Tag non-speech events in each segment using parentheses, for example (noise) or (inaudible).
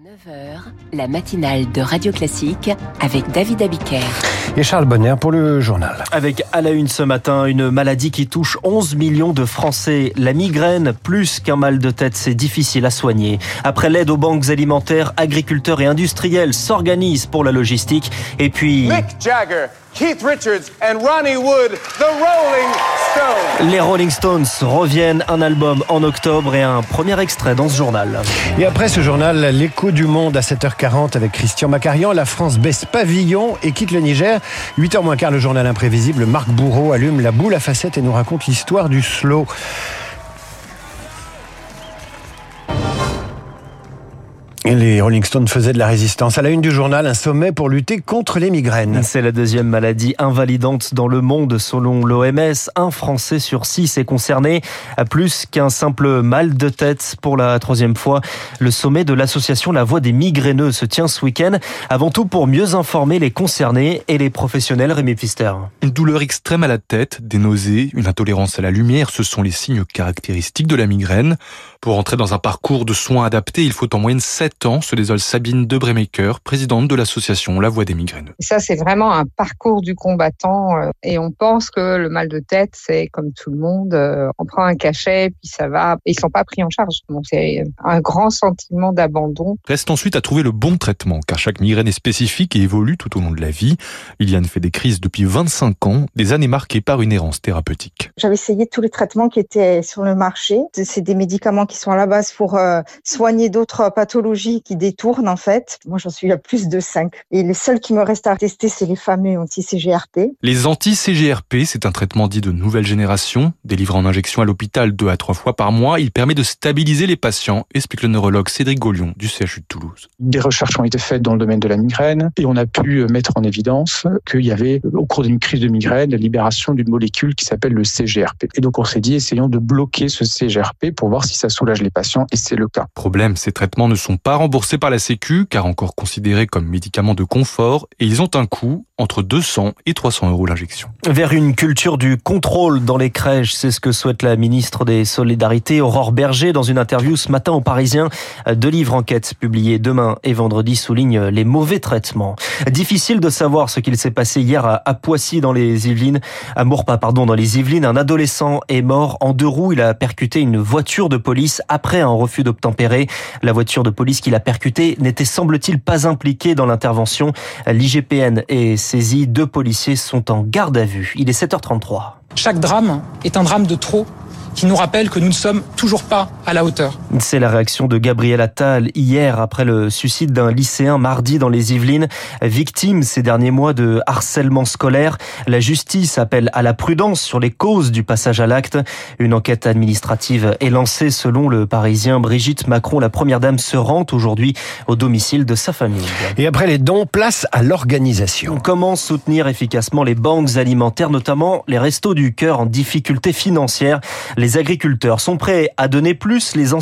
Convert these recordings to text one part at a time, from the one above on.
9h, la matinale de Radio Classique avec David Abiker. Et Charles Bonner pour le journal. Avec à la une ce matin, une maladie qui touche 11 millions de Français. La migraine, plus qu'un mal de tête, c'est difficile à soigner. Après l'aide aux banques alimentaires, agriculteurs et industriels s'organisent pour la logistique. Et puis... Mick Jagger, Keith Richards and Ronnie Wood, The Rolling Stones. Les Rolling Stones reviennent, un album en octobre et un premier extrait dans ce journal. Et après ce journal, l'écho du monde à 7h40 avec Christian Macarian. La France baisse pavillon et quitte le Niger. 8h moins quart, le journal imprévisible. Marc Bourreau allume la boule à facettes et nous raconte l'histoire du slow. Les Rolling Stones faisaient de la résistance. À la une du journal, un sommet pour lutter contre les migraines. C'est la deuxième maladie invalidante dans le monde selon l'OMS. Un Français sur six est concerné, à plus qu'un simple mal de tête. Pour la troisième fois, le sommet de l'association La Voix des migraineux se tient ce week-end. Avant tout pour mieux informer les concernés et les professionnels. Rémi Pfister. Une douleur extrême à la tête, des nausées, une intolérance à la lumière, ce sont les signes caractéristiques de la migraine. Pour entrer dans un parcours de soins adaptés, il faut en moyenne 7 ans, se désole Sabine Debremaker, présidente de l'association La Voix des migraines. Ça, c'est vraiment un parcours du combattant euh, et on pense que le mal de tête, c'est comme tout le monde, euh, on prend un cachet, puis ça va, et ils sont pas pris en charge. Donc c'est un grand sentiment d'abandon. Reste ensuite à trouver le bon traitement, car chaque migraine est spécifique et évolue tout au long de la vie. Liliane fait des crises depuis 25 ans, des années marquées par une errance thérapeutique. J'avais essayé tous les traitements qui étaient sur le marché. C'est des médicaments qui sont à la base pour euh, soigner d'autres pathologies qui détournent en fait. Moi, j'en suis à plus de 5. Et les seuls qui me restent à tester, c'est les fameux anti-CGRP. Les anti-CGRP, c'est un traitement dit de nouvelle génération, délivré en injection à l'hôpital deux à trois fois par mois. Il permet de stabiliser les patients, explique le neurologue Cédric Gaulion du CHU de Toulouse. Des recherches ont été faites dans le domaine de la migraine et on a pu mettre en évidence qu'il y avait, au cours d'une crise de migraine, la libération d'une molécule qui s'appelle le CGRP. Et donc on s'est dit, essayons de bloquer ce CGRP pour voir si ça soulage les patients et c'est le cas. Problème, ces traitements ne sont pas remboursés par la Sécu car encore considérés comme médicaments de confort et ils ont un coût entre 200 et 300 euros l'injection. Vers une culture du contrôle dans les crèches, c'est ce que souhaite la ministre des Solidarités, Aurore Berger, dans une interview ce matin au Parisien. Deux livres enquêtes publiés demain et vendredi soulignent les mauvais traitements. Difficile de savoir ce qu'il s'est passé hier à Poissy dans les Yvelines, à Mourpas, pardon, dans les Yvelines. Un adolescent est mort en deux roues. Il a percuté une voiture de police après un refus d'obtempérer. La voiture de police qu'il a percutée n'était semble-t-il pas impliquée dans l'intervention. L'IGPN est saisie. Deux policiers sont en garde à vue. Il est 7h33. Chaque drame est un drame de trop qui nous rappelle que nous ne sommes toujours pas à la hauteur. C'est la réaction de Gabriel Attal hier après le suicide d'un lycéen mardi dans les Yvelines, victime ces derniers mois de harcèlement scolaire. La justice appelle à la prudence sur les causes du passage à l'acte. Une enquête administrative est lancée selon le Parisien. Brigitte Macron, la première dame, se rend aujourd'hui au domicile de sa famille. Et après les dons, place à l'organisation. Comment soutenir efficacement les banques alimentaires, notamment les restos du cœur en difficulté financière les agriculteurs sont prêts à donner plus, les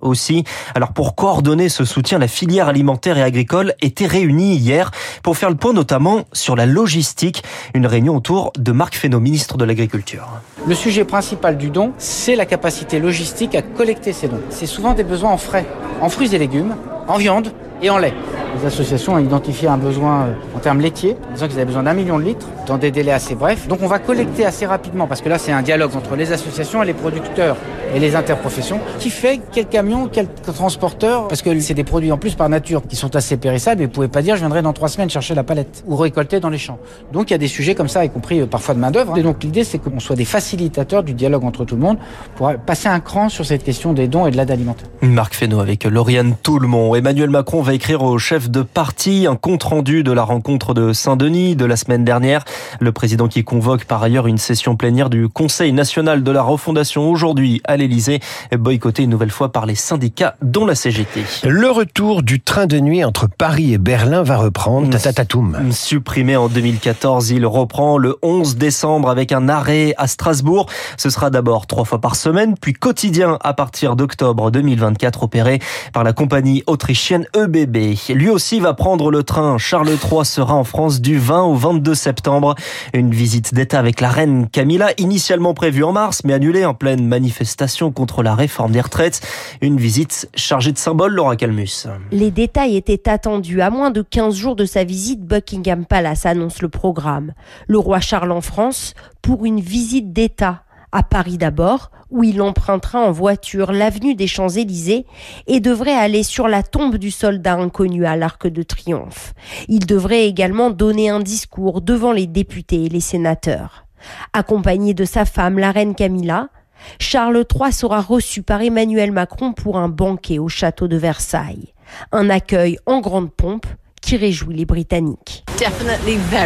aussi. Alors pour coordonner ce soutien, la filière alimentaire et agricole était réunie hier pour faire le point notamment sur la logistique. Une réunion autour de Marc Fesneau, ministre de l'Agriculture. Le sujet principal du don, c'est la capacité logistique à collecter ces dons. C'est souvent des besoins en frais, en fruits et légumes, en viande et en lait. Les associations ont identifié un besoin euh, en termes laitiers, disant qu'ils avaient besoin d'un million de litres dans des délais assez brefs. Donc on va collecter assez rapidement, parce que là c'est un dialogue entre les associations et les producteurs et les interprofessions, qui fait quel camion, quel transporteur, parce que c'est des produits en plus par nature qui sont assez périssables, et vous pouvez pas dire je viendrai dans trois semaines chercher la palette ou récolter dans les champs. Donc il y a des sujets comme ça, y compris euh, parfois de main d'œuvre. Et donc l'idée c'est qu'on soit des facilitateurs du dialogue entre tout le monde pour passer un cran sur cette question des dons et de l'aide alimentaire. Marc Fesneau avec Lauriane Toulmont. Emmanuel Macron va écrire au chef de parti un compte rendu de la rencontre de Saint-Denis de la semaine dernière. Le président qui convoque par ailleurs une session plénière du Conseil national de la refondation aujourd'hui à l'Elysée, boycotté une nouvelle fois par les syndicats dont la CGT. Le retour du train de nuit entre Paris et Berlin va reprendre. Tatatatoum. Supprimé en 2014, il reprend le 11 décembre avec un arrêt à Strasbourg. Ce sera d'abord trois fois par semaine, puis quotidien à partir d'octobre 2024 opéré par la compagnie autrichienne EBB. Lui aussi va prendre le train. Charles III sera en France du 20 au 22 septembre. Une visite d'État avec la reine Camilla, initialement prévue en mars, mais annulée en pleine manifestation contre la réforme des retraites. Une visite chargée de symboles, Laura Calmus. Les détails étaient attendus. À moins de 15 jours de sa visite, Buckingham Palace annonce le programme. Le roi Charles en France pour une visite d'État à Paris d'abord, où il empruntera en voiture l'avenue des Champs-Élysées et devrait aller sur la tombe du soldat inconnu à l'Arc de Triomphe. Il devrait également donner un discours devant les députés et les sénateurs. Accompagné de sa femme, la reine Camilla, Charles III sera reçu par Emmanuel Macron pour un banquet au château de Versailles. Un accueil en grande pompe qui réjouit les Britanniques.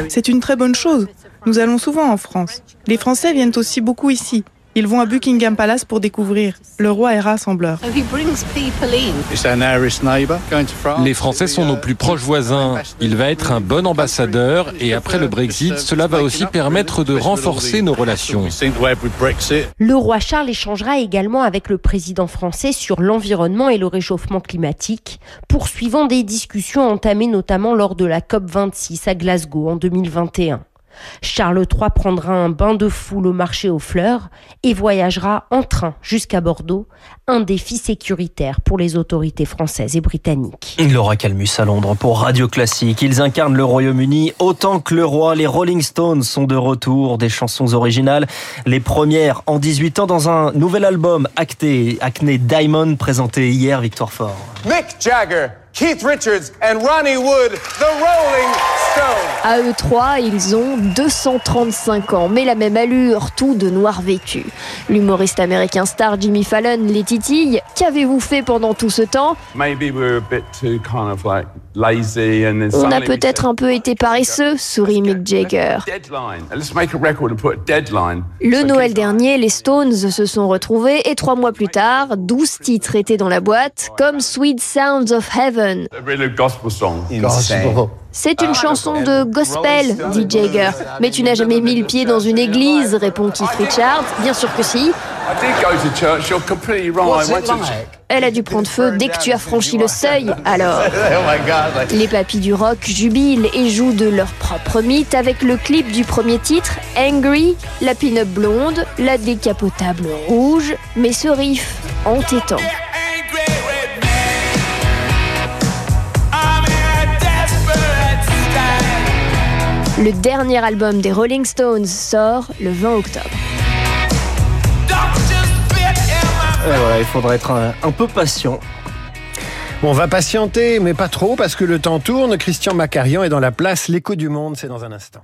C'est une très bonne chose. Nous allons souvent en France. Les Français viennent aussi beaucoup ici. Ils vont à Buckingham Palace pour découvrir. Le roi est rassembleur. Les Français sont nos plus proches voisins. Il va être un bon ambassadeur et après le Brexit, cela va aussi permettre de renforcer nos relations. Le roi Charles échangera également avec le président français sur l'environnement et le réchauffement climatique, poursuivant des discussions entamées notamment lors de la COP26 à Glasgow en 2021. Charles III prendra un bain de foule au marché aux fleurs et voyagera en train jusqu'à Bordeaux, un défi sécuritaire pour les autorités françaises et britanniques. Laura Calmus à Londres pour Radio Classique. Ils incarnent le Royaume-Uni autant que le roi. Les Rolling Stones sont de retour, des chansons originales, les premières en 18 ans dans un nouvel album acté, Acne Diamond présenté hier, Victoire Fort. Mick Jagger, Keith Richards and Ronnie Wood, the Rolling Stones. À eux trois, ils ont 235 ans, mais la même allure, tout de noir vêtu. L'humoriste américain star Jimmy Fallon les titille. Qu'avez-vous fait pendant tout ce temps? On a peut-être un peu été paresseux, sourit Mick Jagger. Le Noël dernier, les Stones se sont retrouvés et trois mois plus tard, 12 titres étaient dans la boîte, comme Sweet Sounds of Heaven. C'est une chanson de gospel, dit Jagger. Mais tu n'as jamais mis le pied dans une église, répond Keith Richards. Bien sûr que si. Elle a dû prendre feu dès que tu as franchi le seuil, alors. (laughs) Les papis du rock jubilent et jouent de leur propre mythe avec le clip du premier titre, Angry, la pin-up blonde, la décapotable rouge, mais ce riff entêtant. Le dernier album des Rolling Stones sort le 20 octobre. Et voilà, il faudra être un, un peu patient. On va patienter, mais pas trop, parce que le temps tourne. Christian Macarian est dans la place. L'écho du monde, c'est dans un instant.